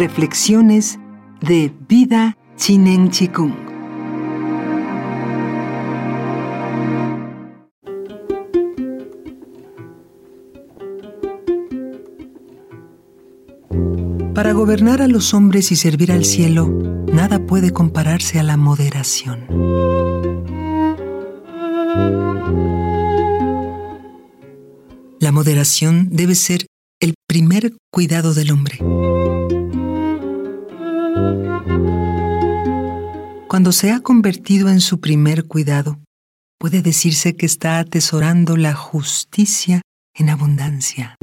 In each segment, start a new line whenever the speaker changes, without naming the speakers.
Reflexiones de Vida Chinen Chikung. Para gobernar a los hombres y servir al cielo, nada puede compararse a la moderación. La moderación debe ser el primer cuidado del hombre. Cuando se ha convertido en su primer cuidado, puede decirse que está atesorando la justicia en abundancia.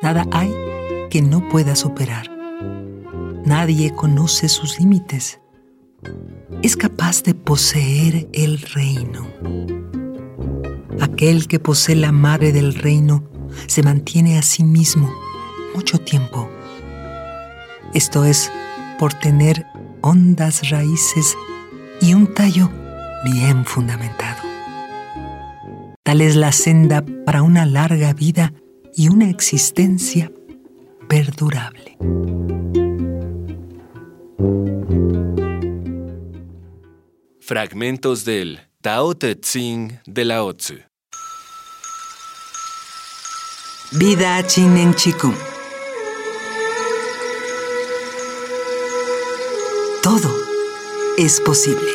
Nada hay que no pueda superar. Nadie conoce sus límites. Es capaz de poseer el reino. Aquel que posee la madre del reino se mantiene a sí mismo mucho tiempo. Esto es por tener hondas raíces y un tallo bien fundamentado. Tal es la senda para una larga vida y una existencia perdurable.
Fragmentos del Tao Te Ching de Lao Tzu.
Vida Chinen Chikung. Todo es posible.